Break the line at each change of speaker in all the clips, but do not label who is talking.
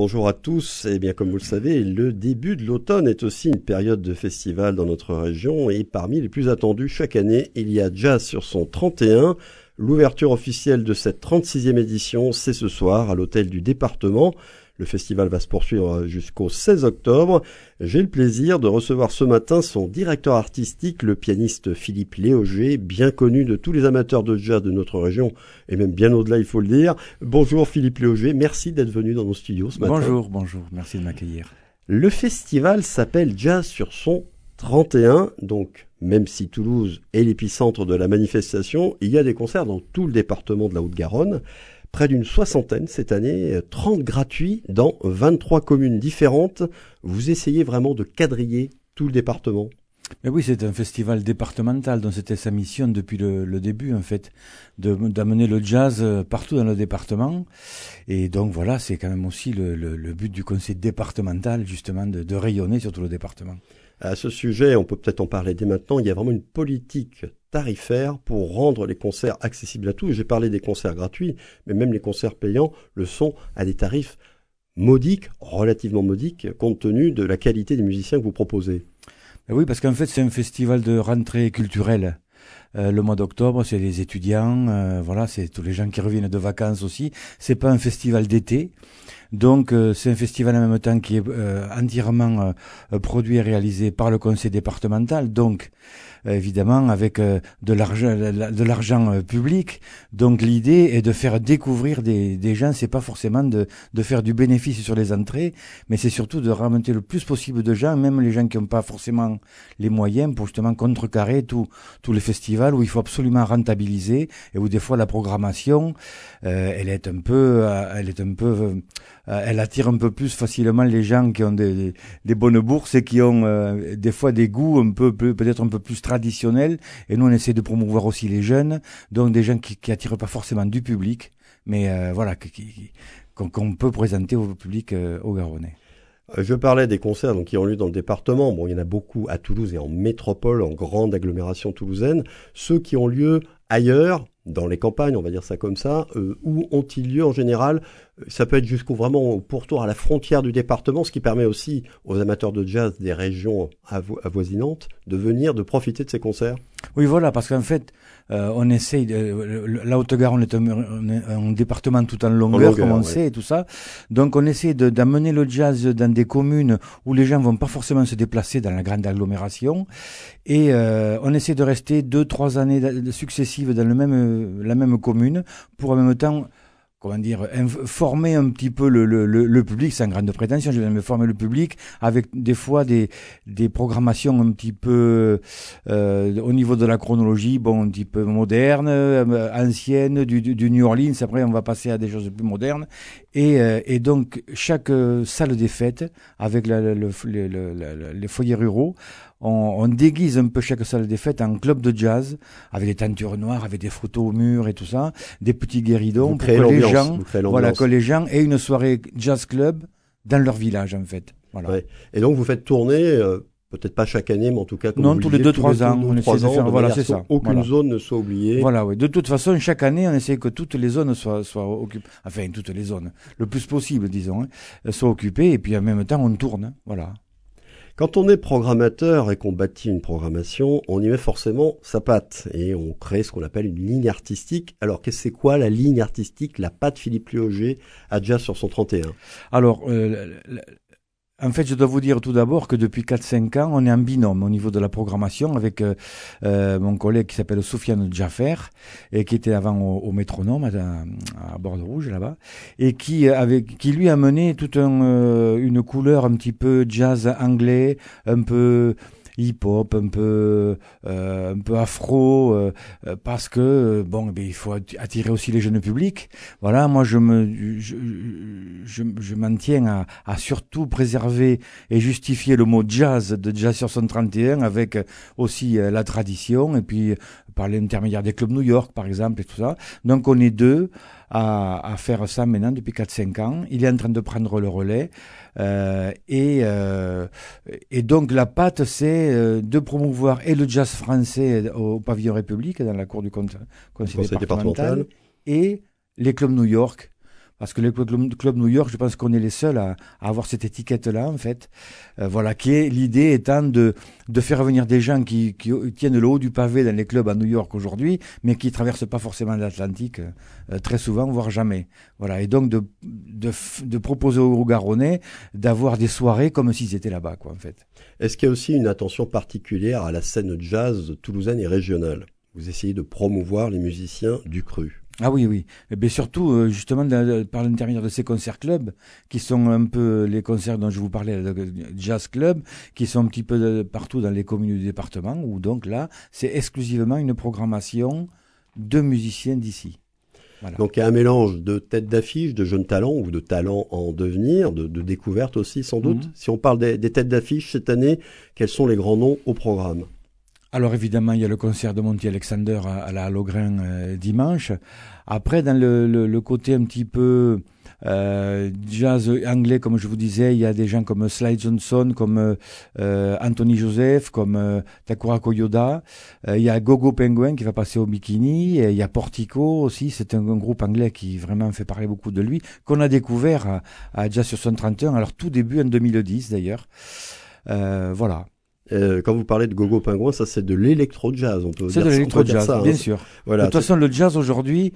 bonjour à tous. Eh bien, comme vous le savez, le début de l'automne est aussi une période de festival dans notre région et parmi les plus attendus chaque année, il y a Jazz sur son 31. L'ouverture officielle de cette 36e édition, c'est ce soir à l'hôtel du département. Le festival va se poursuivre jusqu'au 16 octobre. J'ai le plaisir de recevoir ce matin son directeur artistique, le pianiste Philippe Léoger, bien connu de tous les amateurs de jazz de notre région et même bien au-delà, il faut le dire. Bonjour Philippe Léoger, merci d'être venu dans nos studios ce matin.
Bonjour, bonjour, merci de m'accueillir.
Le festival s'appelle Jazz sur son 31, donc même si Toulouse est l'épicentre de la manifestation, il y a des concerts dans tout le département de la Haute-Garonne près d'une soixantaine cette année, 30 gratuits dans 23 communes différentes. Vous essayez vraiment de quadriller tout le département
mais oui, c'est un festival départemental, dont c'était sa mission depuis le, début, en fait, d'amener le jazz euh, partout dans le département. Et donc voilà, c'est quand même aussi le, but du conseil départemental, justement, de, de rayonner sur tout le département.
À ce sujet, on peut peut-être en parler dès maintenant, il y a vraiment une politique tarifaire pour rendre les concerts accessibles à tous. J'ai parlé des concerts gratuits, mais même les concerts payants le sont à des tarifs modiques, relativement modiques, compte tenu de la qualité des musiciens que vous proposez.
Oui, parce qu'en fait, c'est un festival de rentrée culturelle. Euh, le mois d'octobre, c'est les étudiants, euh, voilà, c'est tous les gens qui reviennent de vacances aussi. C'est pas un festival d'été, donc euh, c'est un festival en même temps qui est entièrement produit et réalisé par le conseil départemental. Donc euh, évidemment avec euh, de l'argent de l'argent euh, public. Donc l'idée est de faire découvrir des, des gens. C'est pas forcément de, de faire du bénéfice sur les entrées, mais c'est surtout de ramener le plus possible de gens, même les gens qui n'ont pas forcément les moyens, pour justement contrecarrer tout tous les festivals où il faut absolument rentabiliser et où des fois la programmation, elle est un peu, elle est un peu euh, elle attire un peu plus facilement les gens qui ont des, bonnes bourses et qui ont euh, des fois des goûts un peu peut-être un peu plus traditionnels. Et nous, on essaie de promouvoir aussi les jeunes, donc des gens qui, qui attirent pas forcément du public, mais euh, voilà, qu'on peut présenter au public au Garonnais.
Je parlais des concerts donc, qui ont lieu dans le département. Bon, il y en a beaucoup à Toulouse et en métropole, en grande agglomération toulousaine. Ceux qui ont lieu ailleurs, dans les campagnes, on va dire ça comme ça, euh, où ont-ils lieu en général Ça peut être jusqu'au vraiment au pourtour à la frontière du département, ce qui permet aussi aux amateurs de jazz des régions avoisinantes de venir, de profiter de ces concerts.
Oui, voilà, parce qu'en fait, euh, on essaye, de, la Haute-Garonne est, un, département tout en longueur, comme on sait, et tout ça. Donc on essaie d'amener le jazz dans des communes où les gens vont pas forcément se déplacer dans la grande agglomération. Et euh, on essaie de rester deux, trois années successives dans le même, la même commune pour en même temps comment dire, former un petit peu le, le, le, public, sans grande prétention, je vais me former le public avec des fois des, des programmations un petit peu euh, au niveau de la chronologie, bon, un petit peu moderne, euh, ancienne, du, du, New Orleans, après on va passer à des choses plus modernes, et, euh, et donc chaque salle des fêtes, avec le, les foyers ruraux, on, déguise un peu chaque salle des fêtes en club de jazz, avec des teintures noires, avec des photos au mur et tout ça, des petits guéridons pour que les gens, voilà, que les gens aient une soirée jazz club dans leur village en fait. Voilà.
Et donc vous faites tourner. Euh, peut-être pas chaque année, mais en tout cas,
non, tous les deux, trois ans, on essaie de faire, voilà, c'est ça.
Aucune zone ne soit oubliée.
Voilà, oui. De toute façon, chaque année, on essaie que toutes les zones soient, soient occupées, enfin, toutes les zones, le plus possible, disons, hein, soient occupées, et puis en même temps, on tourne, hein. voilà.
Quand on est programmateur et qu'on bâtit une programmation, on y met forcément sa patte et on crée ce qu'on appelle une ligne artistique. Alors, qu'est-ce c'est quoi la ligne artistique, la patte Philippe Léoger à Jazz sur son 31
Alors, euh, en fait, je dois vous dire tout d'abord que depuis 4-5 ans, on est en binôme au niveau de la programmation avec euh, euh mon collègue qui s'appelle Sofiane Jaffer et qui était avant au, métronome à, Bordeaux Rouge là-bas et qui avait qui lui a mené toute un, euh, une couleur un petit peu jazz anglais, un peu hip-hop, un peu, euh, un peu afro, euh, euh, parce que bon, eh il faut attirer aussi les jeunes publics. Voilà, moi je je, je, je m'en tiens à, surtout préserver et justifier le mot jazz de Jazz sur 131 avec aussi la tradition et puis par l'intermédiaire des clubs New York par exemple et tout ça. Donc on est deux à, à faire ça maintenant depuis 4-5 ans. Il est en train de prendre le relais. Et, et donc la patte, c'est euh, de promouvoir et le jazz français au pavillon République, dans la cour du conseil, départemental, et les clubs New York parce que le club New York, je pense qu'on est les seuls à, avoir cette étiquette-là, en fait. Euh, voilà, qui est l'idée étant de, de faire venir des gens qui, qui tiennent le haut du pavé dans les clubs à New York aujourd'hui, mais qui traversent pas forcément l'Atlantique euh, très souvent, voire jamais. Voilà, et donc de, de, de proposer aux Garonnais d'avoir des soirées comme s'ils étaient là-bas, quoi, en fait.
Est-ce qu'il y a aussi une attention particulière à la scène jazz toulousaine et régionale? Vous essayez de promouvoir les musiciens du cru.
Ah oui, oui. Mais ben, surtout, euh, justement, par l'intermédiaire de ces concerts clubs, qui sont un peu les concerts dont je vous parlais, le jazz club, qui sont un petit peu partout dans les communes du département, où donc là, c'est exclusivement une programmation de musiciens d'ici.
Voilà. Donc il y a un mélange de têtes d'affiche, de jeunes talents ou de talents en devenir, de, de découvertes aussi sans doute. Mhm. Si on parle des, des têtes d'affiche cette année, quels sont les grands noms au programme?
Alors évidemment, il y a le concert de Monty Alexander à, la Hallogren euh, dimanche. Après, dans le, le, côté un petit peu euh, jazz anglais, comme je vous disais, il y a des gens comme Sly Johnson, comme euh, Anthony Joseph, comme Takura Koyoda. Il y a Gogo Penguin qui va passer au bikini. Et il y a Portico aussi. C'est un, groupe anglais qui vraiment fait parler beaucoup de lui, qu'on a découvert à, à Jazz sur 131. Alors tout début en 2010 d'ailleurs. voilà.
Euh, quand vous parlez de Gogo Pingouin, ça c'est de l'électro-jazz, on peut
C'est de l'électro-jazz, bien sûr. Voilà, de toute façon, le jazz aujourd'hui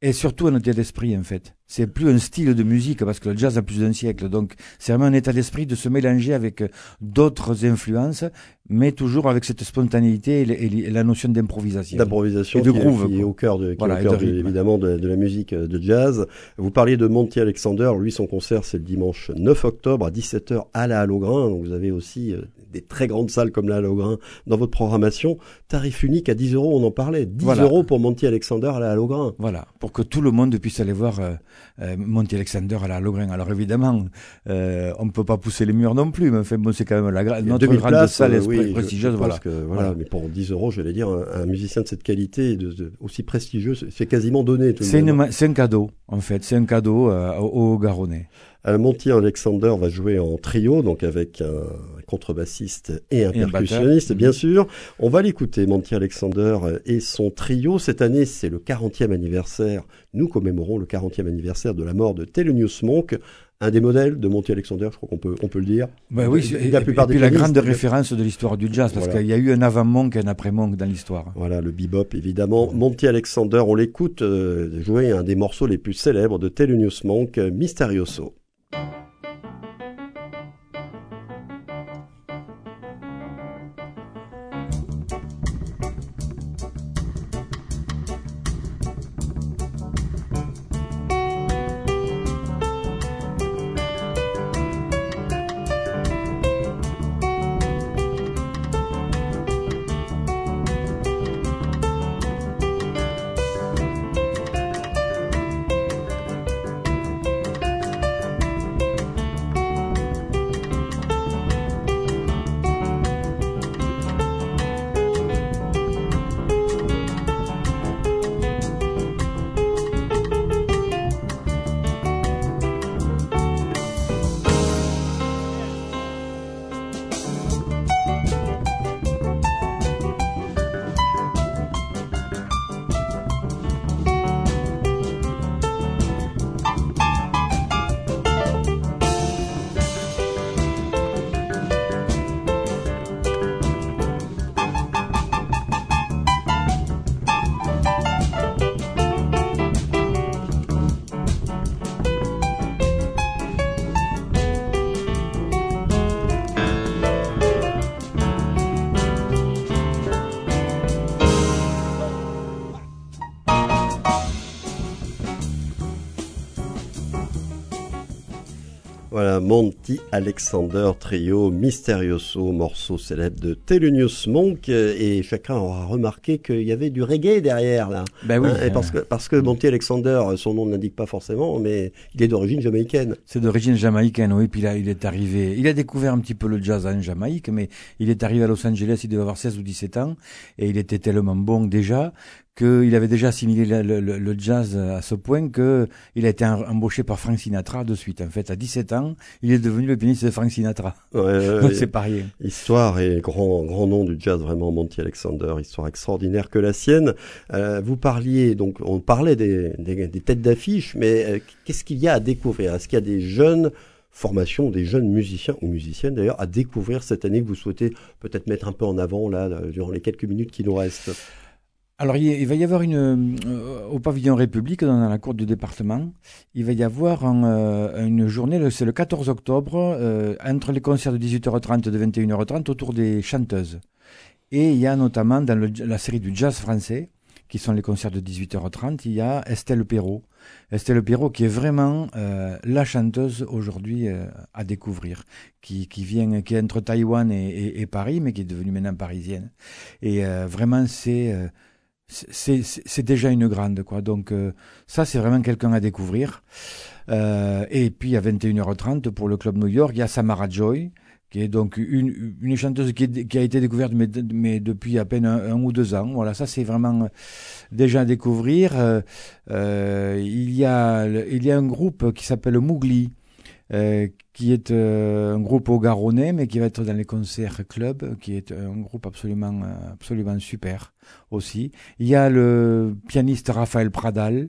est surtout un état d'esprit, en fait c'est plus un style de musique parce que le jazz a plus d'un siècle. Donc, c'est vraiment un état d'esprit de se mélanger avec d'autres influences, mais toujours avec cette spontanéité et, la notion d'improvisation.
D'improvisation et de groove. Qui est au cœur, de, évidemment de, la musique euh, de jazz. Vous parliez de Monty Alexander. Lui, son concert, c'est le dimanche 9 octobre à 17h à la Hallogrin. Donc, vous avez aussi euh, des très grandes salles comme la Hallogrin dans votre programmation. Tarif unique à 10 euros, on en parlait. 10 euros pour Monty Alexander à la Hallogrin.
Voilà. Pour que tout le monde puisse aller voir euh, Monty Alexander à la Logren. Alors évidemment, euh, on ne peut pas pousser les murs non plus, mais enfin, bon, c'est quand même la, notre grande salle euh, prestigieuse. voilà.
voilà. Mais pour 10 euros, j'allais dire, un, musicien de cette qualité, de, aussi prestigieux, c'est quasiment donné.
C'est un cadeau, en fait. C'est un cadeau euh, au, Garonnais.
Monty Alexander va jouer en trio, donc avec un contrebassiste et un percussionniste, bien sûr. On va l'écouter, Monty Alexander et son trio. Cette année, c'est le 40e anniversaire. Nous commémorons le 40e anniversaire de la mort de Thelonious Monk, un des modèles de Monty Alexander, je crois qu'on peut, on peut le dire.
Ben oui, et, la plupart et puis la grande référence de l'histoire du jazz, parce qu'il y a eu un avant Monk et un après Monk dans l'histoire.
Voilà, le bebop, évidemment. Monty Alexander, on l'écoute euh, jouer un des morceaux les plus célèbres de Thelonious Monk, Mysterioso. Monty Alexander Trio Mysterioso, morceau célèbre de Thelonious Monk, et chacun aura remarqué qu'il y avait du reggae derrière là.
Ben oui. Hein,
et parce que parce que Monty Alexander, son nom ne l'indique pas forcément, mais il est d'origine jamaïcaine.
C'est d'origine jamaïcaine, oui. Puis là, il est arrivé, il a découvert un petit peu le jazz en Jamaïque, mais il est arrivé à Los Angeles, il devait avoir 16 ou 17 ans, et il était tellement bon déjà qu'il avait déjà assimilé le, le, le, jazz à ce point que il a été embauché par Frank Sinatra de suite. En fait, à 17 ans, il est devenu le pianiste de Frank Sinatra. Ouais, c'est pas rien.
Histoire et grand grand nom du jazz vraiment Monty Alexander, histoire extraordinaire que la sienne. Euh, vous parliez donc on parlait des, des, des têtes d'affiche, mais euh, qu'est-ce qu'il y a à découvrir? Est-ce qu'il y a des jeunes formation des jeunes musiciens ou musiciennes d'ailleurs à découvrir cette année que vous souhaitez peut-être mettre un peu en avant là durant les quelques minutes qui nous restent?
Alors, il va y avoir une euh, au pavillon République, dans la cour du département, il va y avoir euh, une journée, c'est le 14 octobre, euh, entre les concerts de 18h30 et de 21h30 autour des chanteuses. Et il y a notamment dans la série du jazz français, qui sont les concerts de 18h30, il y a Estelle Perrault. Estelle Perrault qui est vraiment la chanteuse aujourd'hui à découvrir, qui, vient, qui est entre Taïwan et, et, Paris, mais qui est devenue maintenant parisienne. Et vraiment, c'est c'est déjà une grande, quoi. Donc ça, c'est vraiment quelqu'un à découvrir. et puis à 21h30 pour le club New York, il y a Samara Joy qui est donc une, une chanteuse qui, qui, a été découverte mais, mais depuis à peine un, ou deux ans. Voilà, ça c'est vraiment déjà à découvrir. Euh, euh, il, y a, il y a un groupe qui s'appelle Mougli, euh, qui est euh, un groupe au Garonnais, mais qui va être dans les concerts club, qui est un groupe absolument, absolument super aussi. Il y a le pianiste Raphaël Pradal,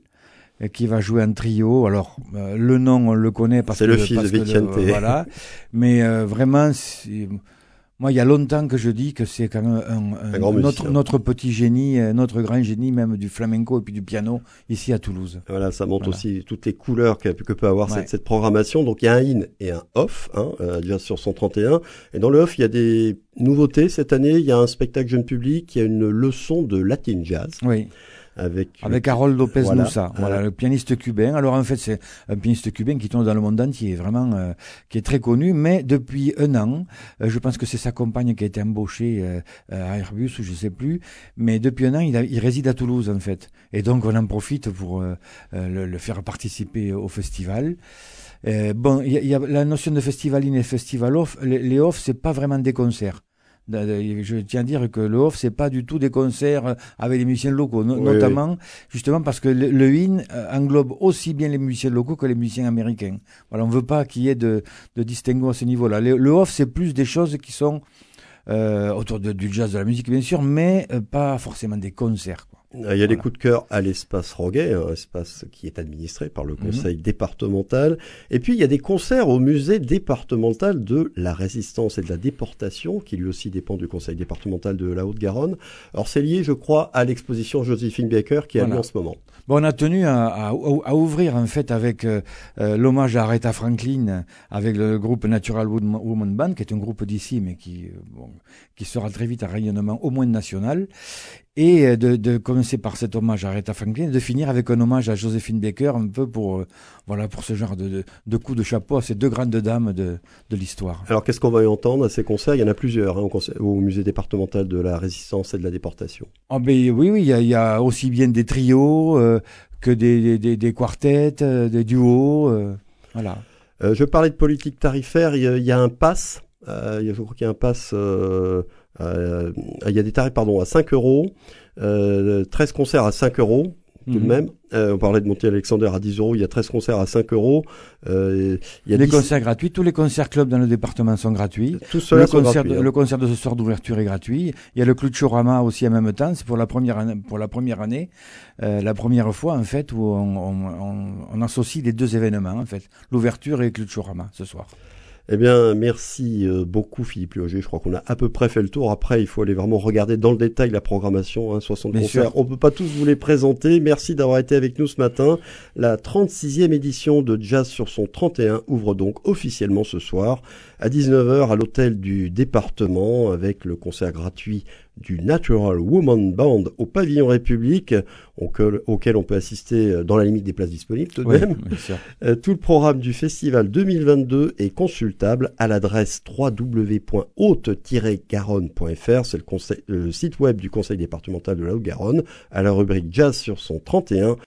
qui va jouer en trio. Alors euh, le nom on le connaît parce
que c'est le fils de Vicente.
voilà, mais euh, vraiment, moi il y a longtemps que je dis que c'est quand même un, un, notre, notre, petit génie, euh, notre grand génie même du flamenco et puis du piano ici à Toulouse.
Voilà, ça montre aussi toutes les couleurs que, que peut avoir cette, cette, programmation. Donc il y a un in et un off, hein, déjà sur 131. Et dans le off, il y a des nouveautés cette année. Il y a un spectacle jeune public, il y a une leçon de latin jazz.
Oui avec avec Harold Lopez voilà, voilà le pianiste cubain. Alors en fait, c'est un pianiste cubain qui tourne dans le monde entier, vraiment euh, qui est très connu. Mais depuis un an, euh, je pense que c'est sa compagne qui a été embauchée euh, à Airbus ou je sais plus. Mais depuis un an, il, il, réside à Toulouse en fait, et donc on en profite pour le, le, faire participer au festival. bon, il y, y, a la notion de festival in et festival off. Les, les off, c'est pas vraiment des concerts. Je tiens à dire que le off, c'est pas du tout des concerts avec les musiciens locaux, notamment justement parce que le, le IN euh, englobe aussi bien les musiciens locaux que les musiciens américains. Voilà, on veut pas qu'il y ait de, de distinguo à ce niveau-là. Le, le, off, c'est plus des choses qui sont euh, autour de, du jazz, de la musique bien sûr, mais euh, pas forcément des concerts. Quoi.
Il y a des coups de cœur à l'espace Roguet, un espace qui est administré par le mhm. conseil départemental. Et puis il y a des concerts au musée départemental de la résistance et de la déportation, qui lui aussi dépend du conseil départemental de la Haute-Garonne. Alors c'est lié, je crois, à l'exposition Josephine Baker qui a lieu en ce moment.
Bon, on a tenu à, à, à, ouvrir en fait avec euh, euh, l'hommage à Aretha Franklin, avec le groupe Natural Woman Band, qui est un groupe d'ici, mais qui, euh, bon, qui sera très vite un rayonnement au moins national et euh, de, de, commencer par cet hommage à Aretha Franklin, de finir avec un hommage à Josephine Baker, un peu pour euh, voilà pour ce genre de, de, de coup de chapeau à ces deux grandes dames de, de l'histoire.
Alors qu'est-ce qu'on va y entendre à ces concerts? Il y en a plusieurs hein, au, au, musée départemental de la résistance et de la déportation.
Oh ben oui, oui, il y a, il y a aussi bien des trios euh, que des, des, des, quartets, des duos, voilà.
je parlais de politique tarifaire. Il y a, il y a un pass. je crois qu'il y a un pass euh, il y a des tarifs pardon à 5 euros, 13 euh, concerts à 5 euros tout de mhm. même. Euh, on parlait de Monty Alexander à 10 euros, il y a 13 concerts à 5 euros.
Euh, il y a les concerts gratuits, tous les concerts clubs dans le département sont gratuits.
Tout le,
concert
gratuit,
hein. le concert de ce soir d'ouverture est gratuit. Il y a le Clou de Chorama aussi en même temps, c'est pour la première année, pour la première année, euh, la première fois en fait où on, on, on, on, associe les deux événements en fait, l'ouverture et le Clou de Chorama ce soir.
Eh bien, merci euh, beaucoup Philippe Loger. Je crois qu'on a à peu près fait le tour. Après, il faut aller vraiment regarder dans le détail la programmation, hein, 60 Bien concerts. Sûr. On peut pas tous vous les présenter. Merci d'avoir été avec nous ce matin. La 36e édition de Jazz sur son 31 ouvre donc officiellement ce soir à 19h à l'hôtel du département avec le concert gratuit du Natural Woman Band au pavillon République, auquel, on peut assister euh, dans la limite des places disponibles tout de même. Euh, tout le programme du festival 2022 est consultable à l'adresse www.haute-garonne.fr, c'est le, le, site web du conseil départemental de la Haute-Garonne, à la rubrique Jazz sur son 31